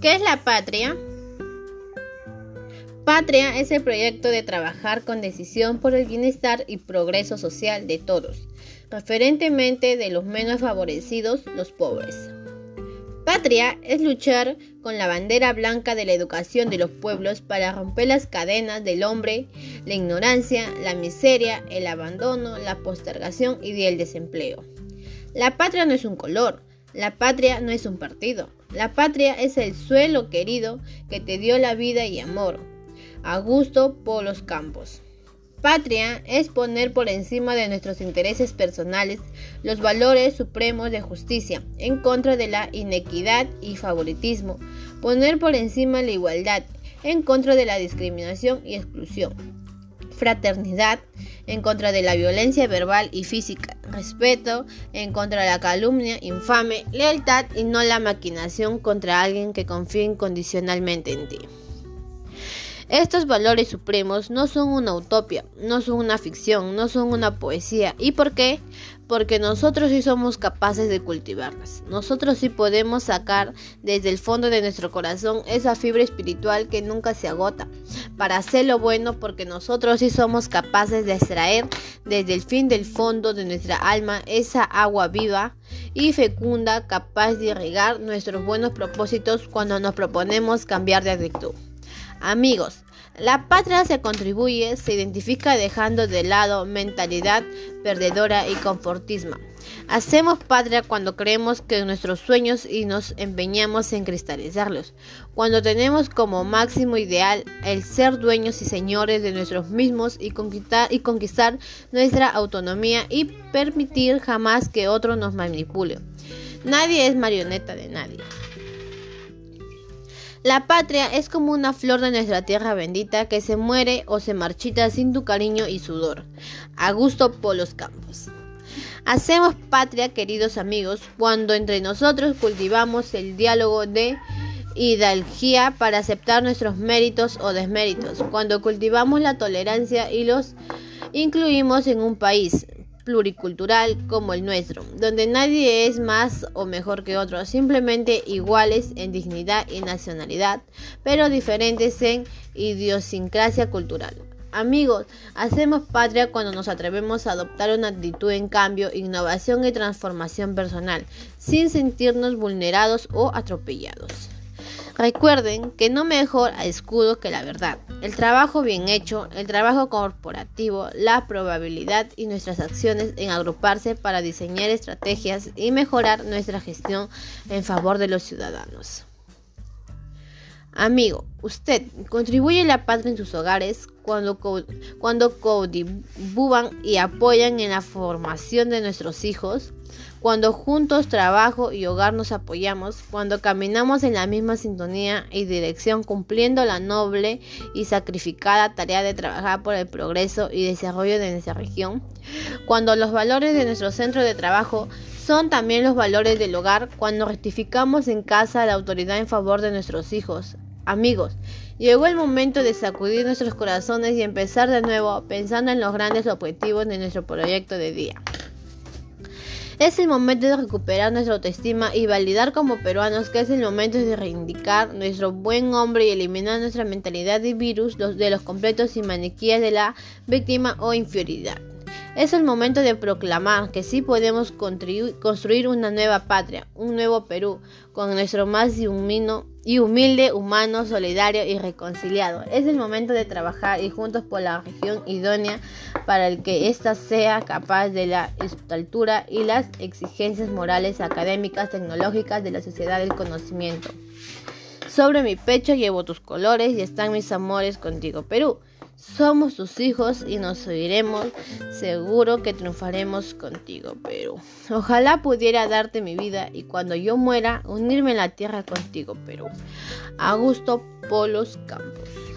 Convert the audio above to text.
¿Qué es la patria? Patria es el proyecto de trabajar con decisión por el bienestar y progreso social de todos, referentemente de los menos favorecidos, los pobres. Patria es luchar con la bandera blanca de la educación de los pueblos para romper las cadenas del hombre, la ignorancia, la miseria, el abandono, la postergación y el desempleo. La patria no es un color, la patria no es un partido, la patria es el suelo querido que te dio la vida y amor. Augusto por los campos. Patria es poner por encima de nuestros intereses personales los valores supremos de justicia, en contra de la inequidad y favoritismo, poner por encima la igualdad, en contra de la discriminación y exclusión, fraternidad, en contra de la violencia verbal y física, respeto, en contra de la calumnia infame, lealtad y no la maquinación contra alguien que confíe incondicionalmente en ti. Estos valores supremos no son una utopia, no son una ficción, no son una poesía. ¿Y por qué? Porque nosotros sí somos capaces de cultivarlas. Nosotros sí podemos sacar desde el fondo de nuestro corazón esa fibra espiritual que nunca se agota para hacer lo bueno porque nosotros sí somos capaces de extraer desde el fin del fondo de nuestra alma esa agua viva y fecunda capaz de irrigar nuestros buenos propósitos cuando nos proponemos cambiar de actitud. Amigos, la patria se contribuye, se identifica dejando de lado mentalidad perdedora y confortismo. Hacemos patria cuando creemos que nuestros sueños y nos empeñamos en cristalizarlos. Cuando tenemos como máximo ideal el ser dueños y señores de nosotros mismos y conquistar, y conquistar nuestra autonomía y permitir jamás que otro nos manipule. Nadie es marioneta de nadie. La patria es como una flor de nuestra tierra bendita que se muere o se marchita sin tu cariño y sudor. Augusto Polos Campos. Hacemos patria, queridos amigos, cuando entre nosotros cultivamos el diálogo de hidalgía para aceptar nuestros méritos o desméritos, cuando cultivamos la tolerancia y los incluimos en un país, pluricultural como el nuestro, donde nadie es más o mejor que otro, simplemente iguales en dignidad y nacionalidad, pero diferentes en idiosincrasia cultural. Amigos, hacemos patria cuando nos atrevemos a adoptar una actitud en cambio, innovación y transformación personal, sin sentirnos vulnerados o atropellados. Recuerden que no mejor a escudo que la verdad. El trabajo bien hecho, el trabajo corporativo, la probabilidad y nuestras acciones en agruparse para diseñar estrategias y mejorar nuestra gestión en favor de los ciudadanos. Amigo, usted contribuye a la patria en sus hogares cuando, cuando y apoyan en la formación de nuestros hijos, cuando juntos trabajo y hogar nos apoyamos, cuando caminamos en la misma sintonía y dirección cumpliendo la noble y sacrificada tarea de trabajar por el progreso y desarrollo de nuestra región, cuando los valores de nuestro centro de trabajo son también los valores del hogar, cuando rectificamos en casa la autoridad en favor de nuestros hijos, amigos, Llegó el momento de sacudir nuestros corazones y empezar de nuevo pensando en los grandes objetivos de nuestro proyecto de día. Es el momento de recuperar nuestra autoestima y validar como peruanos que es el momento de reivindicar nuestro buen hombre y eliminar nuestra mentalidad de virus de los completos y maniquías de la víctima o inferioridad. Es el momento de proclamar que sí podemos construir una nueva patria, un nuevo Perú, con nuestro más y humilde, humano, solidario y reconciliado. Es el momento de trabajar y juntos por la región idónea para el que ésta sea capaz de la altura y las exigencias morales, académicas, tecnológicas de la sociedad del conocimiento. Sobre mi pecho llevo tus colores y están mis amores contigo, Perú. Somos tus hijos y nos oiremos. Seguro que triunfaremos contigo, Perú. Ojalá pudiera darte mi vida y cuando yo muera unirme en la tierra contigo, Perú. Augusto Polos Campos.